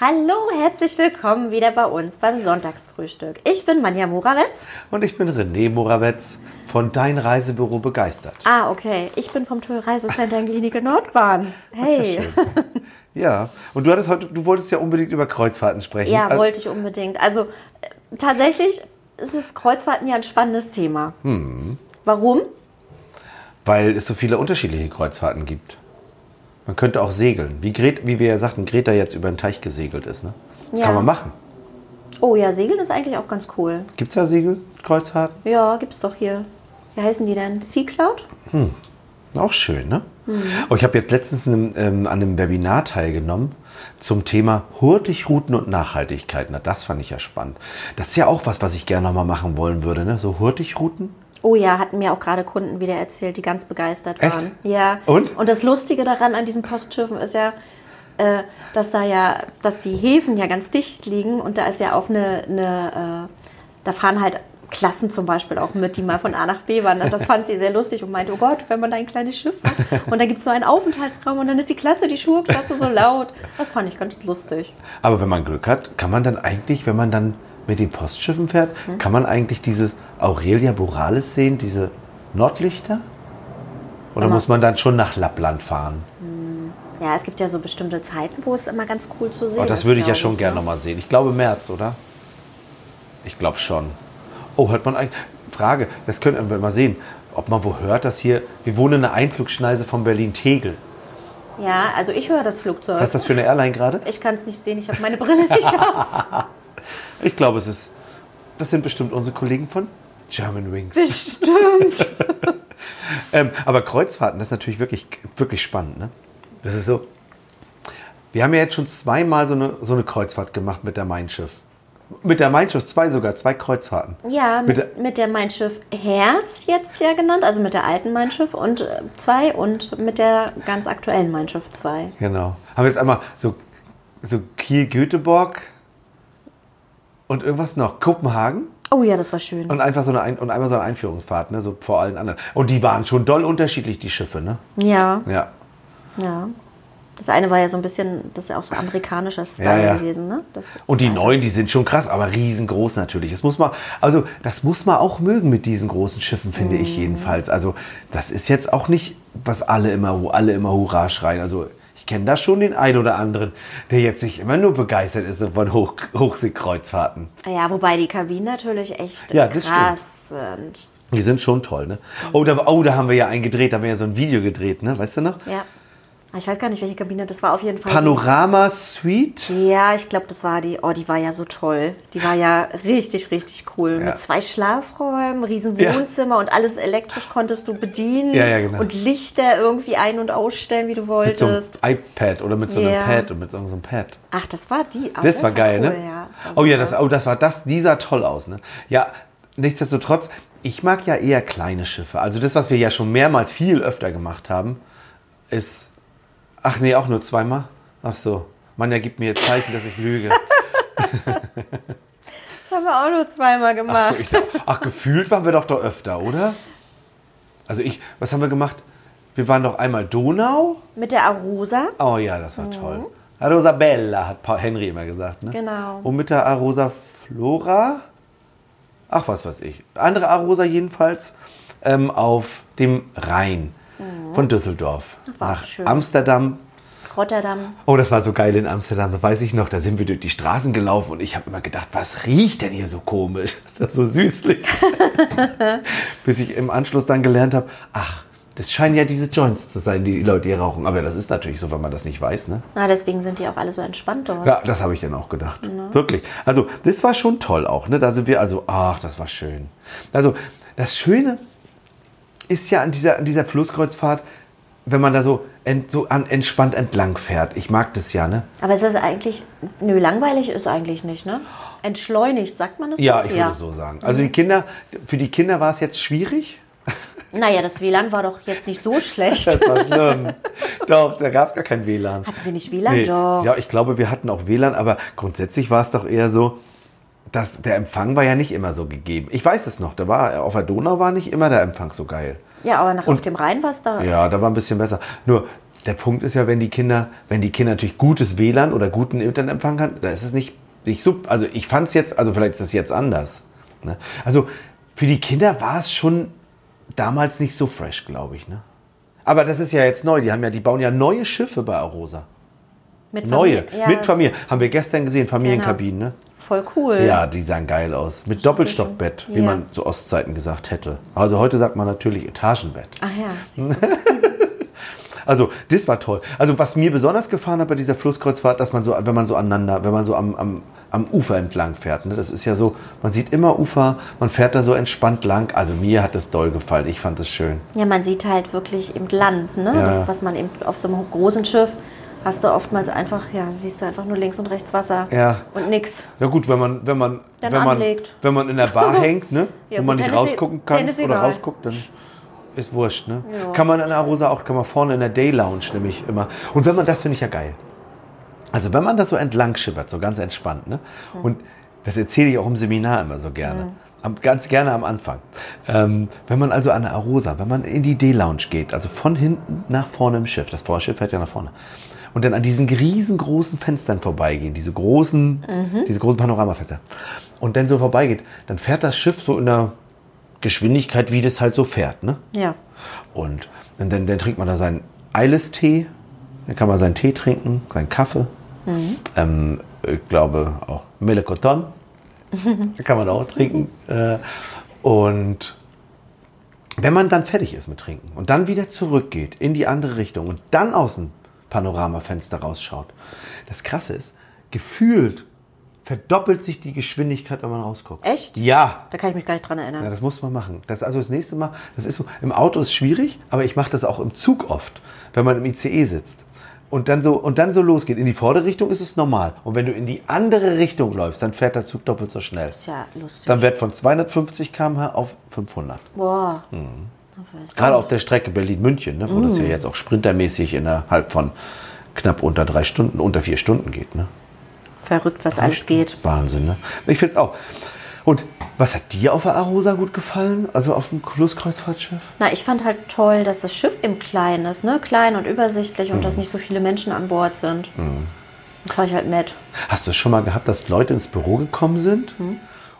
Hallo, herzlich willkommen wieder bei uns beim Sonntagsfrühstück. Ich bin Manja Morawetz. Und ich bin René Morawetz von Dein Reisebüro begeistert. Ah, okay. Ich bin vom Tour Reisecenter in Klinik Nordbahn. Hey. Ja, und du hattest heute, du wolltest ja unbedingt über Kreuzfahrten sprechen. Ja, Also- wollte ich unbedingt. Also äh, tatsächlich ist es Kreuzfahrten ja ein spannendes Thema. Hm. Warum? Weil es so viele unterschiedliche Kreuzfahrten gibt. Man könnte auch segeln. Wie, Gret, wie wir ja sagten, Greta jetzt über den Teich gesegelt ist. Ne? Ja. Kann man machen. Oh ja, Segeln ist eigentlich auch ganz cool. Gibt es da Segelkreuzfahrten? Ja, gibt's doch hier. Wie heißen die denn? Sea Cloud? Auch schön, ne? Oh, ich habe jetzt letztens einem, ähm, an einem Webinar teilgenommen zum Thema Hurtigruten und Nachhaltigkeit. Na, das fand ich ja spannend. Das ist ja auch was, was ich gerne nochmal machen wollen würde, ne? So Hurtigruten. Oh ja, hatten mir auch gerade Kunden wieder erzählt, die ganz begeistert Echt? waren. Ja. Und? Und das Lustige daran an diesen Postschiffen ist ja, äh, dass da ja, dass die Häfen ja ganz dicht liegen und da ist ja auch eine, eine äh, da fahren halt Klassen zum Beispiel auch mit, die mal von A nach B wandern. Das fand sie sehr lustig und meinte, oh Gott, wenn man da ein kleines Schiff hat und da gibt es so einen Aufenthaltsraum und dann ist die Klasse, die Schulklasse so laut. Das fand ich ganz lustig. Aber wenn man Glück hat, kann man dann eigentlich, wenn man dann mit den Postschiffen fährt, Hm? kann man eigentlich diese Aurelia Borealis sehen, diese Nordlichter? Oder muss man dann schon nach Lappland fahren? Ja, es gibt ja so bestimmte Zeiten, wo es immer ganz cool zu sehen Oh, ist. das würde ich ja schon ne? gerne nochmal sehen. Ich glaube März, oder? Ich glaube schon. Oh, hört man eigentlich. Frage, das könnten wir mal sehen, ob man wo hört, dass hier. Wir wohnen in einer Einflugschneise von Berlin-Tegel. Ja, also ich höre das Flugzeug. Was ist das für eine Airline gerade? Ich kann es nicht sehen, ich habe meine Brille nicht auf. Ich glaube, es ist. Das sind bestimmt unsere Kollegen von German Wings. Bestimmt. Ähm, aber Kreuzfahrten, das ist natürlich wirklich, wirklich spannend. Ne? Das ist so. Wir haben ja jetzt schon zweimal so eine, so eine Kreuzfahrt gemacht mit der Mein Schiff. Mit der Mein Schiff, zwei sogar, zwei Kreuzfahrten. Ja, mit, Mit mit, der Mein Schiff Herz jetzt ja genannt, also mit der alten Mein Schiff und 2 und mit der ganz aktuellen Mein Schiff 2. Genau. Haben wir jetzt einmal so, so Kiel-Göteborg und irgendwas noch. Kopenhagen Oh ja, das war schön. und einfach so eine, Ein und einmal so eine Einführungsfahrt, ne? so vor allen anderen. Und die waren schon doll unterschiedlich, die Schiffe, ne? Ja, Ja. ja. Das eine war ja so ein bisschen, das ist ja auch so amerikanischer Style Ja, ja. gewesen, ne? Das Und die neuen, die sind schon krass, aber riesengroß natürlich. Das muss man, also das muss man auch mögen mit diesen großen Schiffen, finde ich Mhm. jedenfalls. Also das ist jetzt auch nicht, was alle immer, wo alle immer Hurra schreien. Also kenne da schon den einen oder anderen, der jetzt nicht immer nur begeistert ist von Hoch Hochseekreuzfahrten. Ja, wobei die Kabinen natürlich echt Ja, krass sind. Die sind schon toll, ne? Oh da, oh, da haben wir ja einen gedreht, da haben wir ja so ein Video gedreht, ne? Weißt du noch? Ja. Ich weiß gar nicht, welche Kabine das war. Auf jeden Fall. Panorama Suite. Ja, ich glaube, das war die. Oh, die war ja so toll. Die war ja richtig, richtig cool. Ja. Mit zwei Schlafräumen, riesen Ja. Wohnzimmer und alles elektrisch konntest du bedienen. Ja, ja, genau. Und Lichter irgendwie ein- und ausstellen, wie du Mit so einem wolltest. iPad oder mit so einem Ja. Pad und mit so einem Pad. Ach, das war die. Ah, Das, war geil, cool, ne? Ja, das war oh ja, das, oh, das war das, die sah toll aus, ne? Ja, nichtsdestotrotz, ich mag ja eher kleine Schiffe. Also das, was wir ja schon mehrmals viel öfter gemacht haben, ist. Ach nee, auch nur zweimal? Ach so. Manja gibt mir jetzt Zeichen, dass ich lüge. Das haben wir auch nur zweimal Ach, gemacht. so, ich, dachte- ach, gefühlt waren wir doch da öfter, oder? Also ich, was haben wir gemacht? Wir waren doch einmal Donau. Mit der Arosa. Oh ja, das war toll. Arosa Bella, hat Paul Henry immer gesagt. Ne? Genau. Und mit der Arosa Flora, ach was weiß ich, andere Arosa jedenfalls, ähm, auf dem Rhein von Düsseldorf nach schön. Amsterdam. Rotterdam. Oh, das war so geil in Amsterdam, das weiß ich noch. Da sind wir durch die Straßen gelaufen und ich habe immer gedacht, was riecht denn hier so komisch? Das so süßlich. Bis ich im Anschluss dann gelernt habe, ach, das scheinen ja diese Joints zu sein, die die Leute hier rauchen. Aber das ist natürlich so, wenn man das nicht weiß, ne? Na, deswegen sind die auch alle so entspannt dort. Ja, das habe ich dann auch gedacht. Wirklich. Also, das war schon toll auch. Ne? Da sind wir also, ach, das war schön. Also, das Schöne ist ja an dieser, an dieser Flusskreuzfahrt, wenn man da so, ent, so an, entspannt entlang fährt. Ich mag das ja, ne? Aber ist das eigentlich. Nö, langweilig ist eigentlich nicht, ne? Entschleunigt, sagt man das Ja, so? ich würde so sagen. Also, die Kinder, für die Kinder war es jetzt schwierig. Naja, das WLAN war doch jetzt nicht so schlecht. Das war schlimm. doch, da gab es gar kein WLAN. Hatten wir nicht WLAN? Nee. Doch. Ja, ich glaube, wir hatten auch WLAN, aber grundsätzlich war es doch eher so, dass der Empfang war ja nicht immer so gegeben. Ich weiß es noch, da war auf der Donau war nicht immer der Empfang so geil. Ja, aber nach Und- auf dem Rhein war es da. Ja, da war ein bisschen besser. Nur der Punkt ist ja, wenn die Kinder, wenn die Kinder natürlich gutes WLAN oder guten Internetempfang haben, da ist es nicht, nicht so. Also ich fand es jetzt, also vielleicht ist es jetzt anders. Ne? Also für die Kinder war es schon damals nicht so fresh, glaube ich. Ne? Aber das ist ja jetzt neu. Die haben ja, die bauen ja neue Schiffe bei Arosa. Mit Neue, Familie- ja, mit Familie. Haben wir gestern gesehen, Familienkabinen, ne? Voll cool. Ja, die sahen geil aus. Mit Doppelstockbett, wie Ja. man zu Ostzeiten gesagt hätte. Also heute sagt man natürlich Etagenbett. Ach ja. Also, das war toll. Also, was mir besonders gefallen hat bei dieser Flusskreuzfahrt, dass man so, wenn man so aneinander, wenn man so am, am, am Ufer entlang fährt, ne? das ist ja so, man sieht immer Ufer, man fährt da so entspannt lang. Also, mir hat das doll gefallen. Ich fand es schön. Ja, man sieht halt wirklich eben Land, ne? Ja. Das, was man eben auf so einem großen Schiff hast du oftmals einfach, ja, siehst du einfach nur links und rechts Wasser Ja. und nix. Ja gut, wenn man, wenn man, Dann wenn man, wenn man in der Bar hängt, ne, Ja, wo man gut, nicht dann ist rausgucken e- kann oder egal. rausguckt, dann ist wurscht, ne? Ja. Kann man in der Arosa auch, kann man vorne in der Day Lounge nämlich immer. Und wenn man das finde ich ja geil. Also wenn man das so entlang schippert, so ganz entspannt, ne? Und das erzähle ich auch im Seminar immer so gerne. Am, ganz gerne am Anfang. Ähm, wenn man also an der Arosa, wenn man in die Day-Lounge geht, also von hinten nach vorne im Schiff, das Vorschiff fährt ja nach vorne, und dann an diesen riesengroßen Fenstern vorbeigehen, diese großen, diese großen Panoramafenster, und dann so vorbeigeht, dann fährt das Schiff so in der Geschwindigkeit, wie das halt so fährt, ne? Ja. Und dann, dann, dann trinkt man da seinen Eilistee, dann kann man seinen Tee trinken, seinen Kaffee. Ähm, ich glaube auch Melekoton. kann man auch trinken. Äh, und wenn man dann fertig ist mit Trinken und dann wieder zurückgeht in die andere Richtung und dann aus dem Panoramafenster rausschaut, das Krasse ist, gefühlt verdoppelt sich die Geschwindigkeit, wenn man rausguckt. Echt? Ja. Da kann ich mich gar nicht dran erinnern. Ja, das muss man machen. Das also das nächste Mal, das ist so, im Auto ist schwierig, aber ich mache das auch im Zug oft, wenn man im ICE sitzt. Und dann so, und dann so losgeht. In die vordere Richtung ist es normal. Und wenn du in die andere Richtung läufst, dann fährt der Zug doppelt so schnell. ist ja lustig. Dann wird von 250 km/h auf 500. Boah. Mhm. Gerade auf der Strecke Berlin-München, ne, wo das ja Mhm. jetzt auch sprintermäßig innerhalb von knapp unter drei Stunden, unter vier Stunden geht. Ne? Verrückt, was alles geht. Wahnsinn, ne? Ich finde es auch. Und was hat dir auf der Arosa gut gefallen? Also auf dem Flusskreuzfahrtschiff? Na, ich fand halt toll, dass das Schiff im Klein ist, ne? Klein und übersichtlich und dass Mhm. nicht so viele Menschen an Bord sind. Das fand ich halt nett. Hast du es schon mal gehabt, dass Leute ins Büro gekommen sind?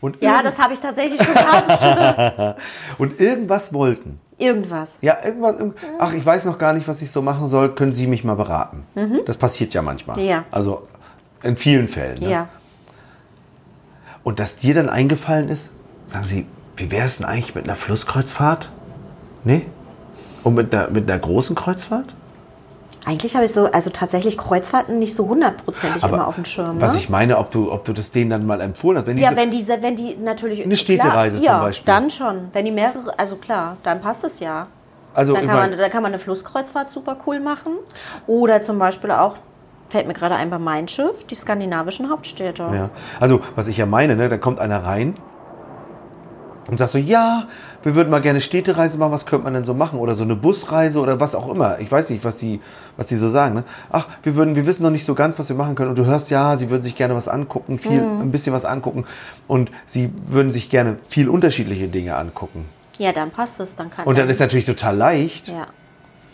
Und, Ja, das habe ich tatsächlich schon gehabt. und irgendwas wollten? Irgendwas. Ja, irgendwas. irgend- Ach, ich weiß noch gar nicht, was ich so machen soll. Können Sie mich mal beraten? Das passiert ja manchmal. Mhm. Ja. Also in vielen Fällen. Ne? Ja. Und dass dir dann eingefallen ist, sagen Sie, wie wäre es denn eigentlich mit einer Flusskreuzfahrt? Nee? Und mit einer, mit einer großen Kreuzfahrt? Eigentlich habe ich so, also tatsächlich Kreuzfahrten nicht so hundertprozentig immer auf dem Schirm. Was ne? ich meine, ob du, ob du das denen dann mal empfohlen hast. Wenn die ja, so- wenn die, wenn die natürlich. Eine Städtereise klar, zum ja, Beispiel. Dann schon. Wenn die mehrere, also klar, dann passt es ja. also Dann kann, man, dann kann man eine Flusskreuzfahrt super cool machen. Oder zum Beispiel auch, fällt mir gerade ein bei Mein Schiff, die skandinavischen Hauptstädte. Ja. Also, was ich ja meine, ne, da kommt einer rein und sagt so, ja, wir würden mal gerne Städtereise machen, was könnte man denn so machen? Oder so eine Busreise oder was auch immer. Ich weiß nicht, was die, was die so sagen. Ne? Ach, wir würden, wir wissen noch nicht so ganz, was wir machen können. Und du hörst, ja, sie würden sich gerne was angucken, viel, Mhm. ein bisschen was angucken. Und sie würden sich gerne viel unterschiedliche Dinge angucken. Ja, dann passt es. Dann kann Und dann ist natürlich total leicht, ja.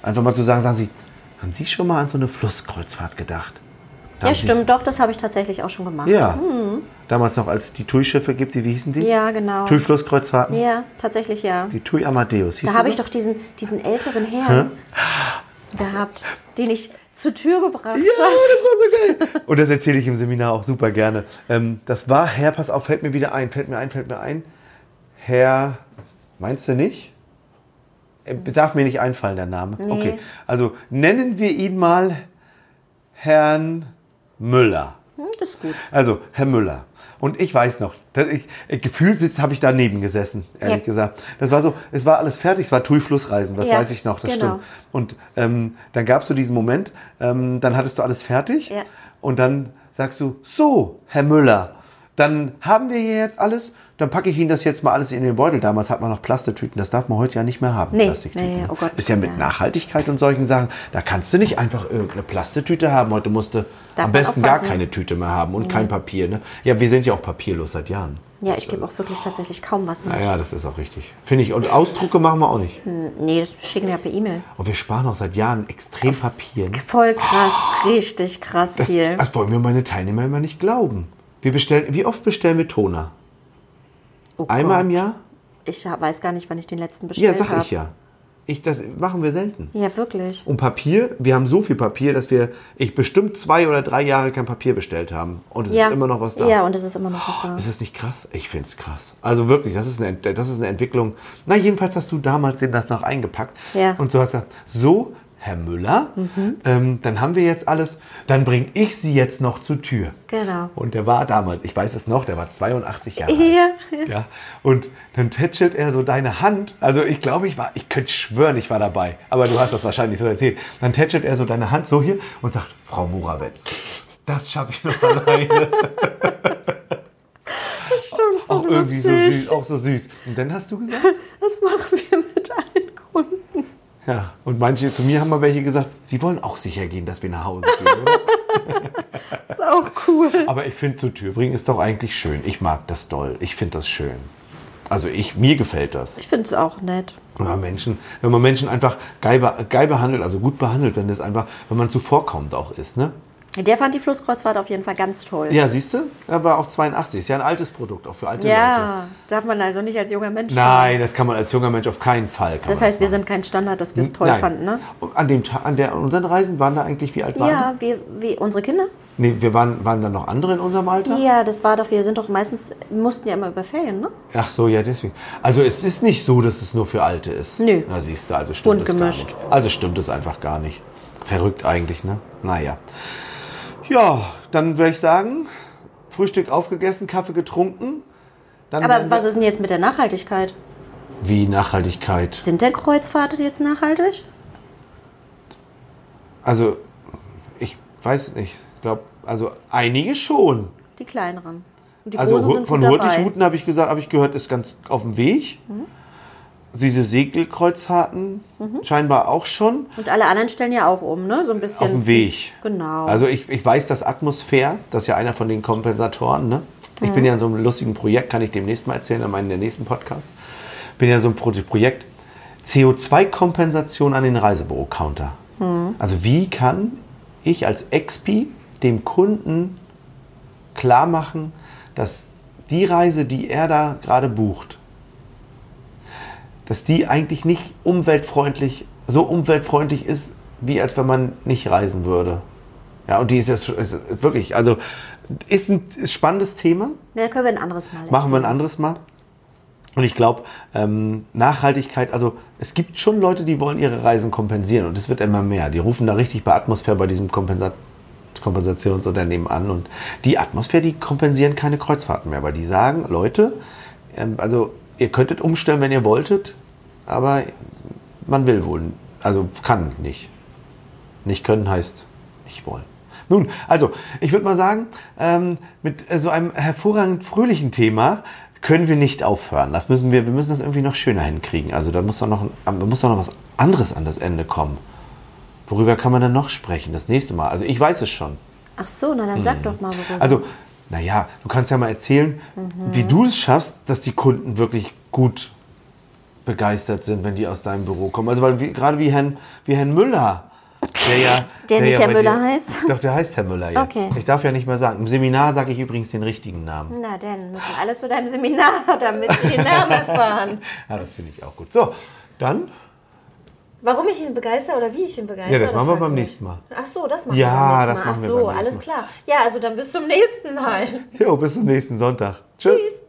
einfach mal zu sagen, sagen Sie, haben Sie schon mal an so eine Flusskreuzfahrt gedacht? Da ja, stimmt, doch, das habe ich tatsächlich auch schon gemacht. Ja. Damals noch, als die TUI-Schiffe gibt, die, wie hießen die? Ja, genau. TUI-Flusskreuzfahrten? Ja, tatsächlich ja. Die TUI Amadeus. Hieß Da habe ich doch diesen, diesen älteren Herrn gehabt, den ich zur Tür gebracht Ja, habe. das war so geil. Und das erzähle ich im Seminar auch super gerne. Ähm, das war Herr, pass auf, fällt mir wieder ein, fällt mir ein, fällt mir ein. Herr, meinst du nicht? Äh, Darf mir nicht einfallen, der Name. Nee. Okay, also nennen wir ihn mal Herrn Müller. Das ist gut. Also, Herr Müller. Und ich weiß noch, dass ich, ich gefühlt sitz, habe ich daneben gesessen, ehrlich Ja. gesagt. Das war so, es war alles fertig, es war TUI-Flussreisen, das Ja, weiß ich noch, das genau. stimmt. Und ähm, dann gab es so diesen Moment, ähm, dann hattest du alles fertig Ja. und dann sagst du, so, Herr Müller, dann haben wir hier jetzt alles, dann packe ich Ihnen das jetzt mal alles in den Beutel. Damals hat man noch Plastetüten, das darf man heute ja nicht mehr haben. Nee, Plastiktüten. nee, oh Gott, Ist ja mit ja. Nachhaltigkeit und solchen Sachen, da kannst du nicht einfach irgendeine Plastetüte haben. Heute musst du Darf am besten gar keine Tüte mehr haben und kein Papier. Ne? Ja, wir sind ja auch papierlos seit Jahren. Ja, ich gebe auch wirklich tatsächlich kaum was mit. Naja, das ist auch richtig. Finde ich. Und Ausdrucke machen wir auch nicht. Nee, das schicken wir per E-Mail. Und wir sparen auch seit Jahren extrem Papier. ne? Voll krass, richtig krass Das, viel. das wollen mir meine Teilnehmer immer nicht glauben. Wir bestellen, wie oft bestellen wir Toner? Oh Einmal Gott. im Jahr? Ich hab- weiß gar nicht, wann ich den letzten Ja, bestellt sag habe. ich ja. Ich, das machen wir selten. Ja, wirklich. Und Papier, wir haben so viel Papier, dass wir, ich bestimmt zwei oder drei Jahre kein Papier bestellt haben. Und es ja. ist immer noch was da. Ja, und es ist immer noch was da. Ist das nicht krass? Ich finde es krass. Also wirklich, das ist, eine, das ist eine Entwicklung. Na, jedenfalls hast du damals den das noch eingepackt. Ja. Und so hast du, so, Herr Müller, Mhm. ähm, dann haben wir jetzt alles, dann bringe ich Sie jetzt noch zur Tür. Genau. Und der war damals, ich weiß es noch, der war 82 Jahre alt. Ja, Ja, und dann tätschelt er so deine Hand. Also ich glaube, ich war, ich könnte schwören, ich war dabei. Aber du hast das wahrscheinlich so erzählt. Dann tätschelt er so deine Hand so hier und sagt, Frau Morawetz, das schaffe ich noch alleine. Stimmt, das war auch so irgendwie so süß, auch so süß. Und dann hast du gesagt, Das machen wir mit allen Kunden. Ja. Und manche, zu mir haben mal welche gesagt, sie wollen auch sicher gehen, dass wir nach Hause gehen. Ist auch cool. Aber ich finde, zur Tür bringen ist doch eigentlich schön. Ich mag das doll. Ich finde das schön. Also ich, mir gefällt das. Ich finde es auch nett. Wenn man Menschen, wenn man Menschen einfach geil, geil behandelt, also gut behandelt, wenn das einfach, wenn man zuvorkommt auch ist, ne? Der fand die Flusskreuzfahrt auf jeden Fall ganz toll. Ja, siehst du? Er war auch 82. Ist ja ein altes Produkt, auch für alte Leute. Ja, darf man also nicht als junger Mensch Nein, das kann man als junger Mensch auf keinen Fall. Das heißt, wir machen. sind kein Standard, dass wir es toll Nein. fanden, ne? Und An, dem an, der, an unseren Reisen waren da eigentlich, wie alt waren Ja, wie, wie unsere Kinder? wir? Nee, wir waren, waren da noch andere in unserem Alter? Ja, das war doch, wir sind doch meistens, wir mussten ja immer über Ferien, ne? Ach so, ja, deswegen. Also es ist nicht so, dass es nur für Alte ist. Nö. Na siehst du, also stimmt Bunt es gar gemischt. nicht. Also stimmt es einfach gar nicht. Verrückt eigentlich, ne? Naja. Ja, dann würde ich sagen, Frühstück aufgegessen, Kaffee getrunken. Dann Aber was ist denn jetzt mit der Nachhaltigkeit? Wie Nachhaltigkeit? Sind denn Kreuzfahrten jetzt nachhaltig? Also, ich weiß nicht. Ich glaube, also einige schon. Die kleineren. Die also von. Hurtigruten habe ich gesagt, habe ich gehört, ist ganz auf dem Weg. Mhm. Diese Segelkreuzfahrten scheinbar auch schon Und alle anderen stellen ja auch um, ne? So ein bisschen. auf dem Weg. Genau. Also ich, ich weiß, dass Atmosphäre, das ist ja einer von den Kompensatoren, ne? Ich bin ja in so einem lustigen Projekt, kann ich demnächst mal erzählen, an meinem der nächsten Podcast. Bin ja in so einem Pro- Projekt CO2-Kompensation an den Reisebüro-Counter. Also wie kann ich als Expi dem Kunden klar machen, dass die Reise, die er da gerade bucht, dass die eigentlich nicht umweltfreundlich, so umweltfreundlich ist, wie als wenn man nicht reisen würde. Ja, und die ist jetzt ist wirklich, also ist ein spannendes Thema. Ja, können wir ein anderes Mal Machen wir ein erzählen. anderes Mal. Und ich glaube, ähm, Nachhaltigkeit, also es gibt schon Leute, die wollen ihre Reisen kompensieren und es wird immer mehr. Die rufen da richtig bei Atmosphäre bei diesem Kompensat Kompensationsunternehmen an und die Atmosphäre, die kompensieren keine Kreuzfahrten mehr, weil die sagen, Leute, ähm, also ihr könntet umstellen, wenn ihr wolltet, aber man will wohl, also kann nicht. Nicht können heißt nicht wollen. Nun, also, ich würde mal sagen, ähm, mit äh, so einem hervorragend fröhlichen Thema können wir nicht aufhören. Das müssen wir, wir müssen das irgendwie noch schöner hinkriegen. Also da muss doch noch, da muss doch noch was anderes an das Ende kommen. Worüber kann man dann noch sprechen? Das nächste Mal. Also ich weiß es schon. Ach so, na dann sag doch mal, worüber. Also, naja, du kannst ja mal erzählen, wie du es schaffst, dass die Kunden wirklich gut begeistert sind, wenn die aus deinem Büro kommen. Also, weil wie, gerade wie Herrn, wie Herrn Müller, der ja. Der nicht ja Herr Müller dir- heißt? Doch, der heißt Herr Müller jetzt. Okay. Ich darf ja nicht mehr sagen. Im Seminar sage ich übrigens den richtigen Namen. Na denn, müssen alle zu deinem Seminar, damit sie den Namen erfahren. Ja, das finde ich auch gut. So, dann. Warum ich ihn begeister oder wie ich ihn begeister? Ja, das machen wir beim nächsten Mal. Ach so, das machen Ja, wir beim nächsten das Mal. machen Ach wir so, beim nächsten alles Mal. klar. Ja, also dann bis zum nächsten Mal. Jo, bis zum nächsten Sonntag. Tschüss. Tschüss.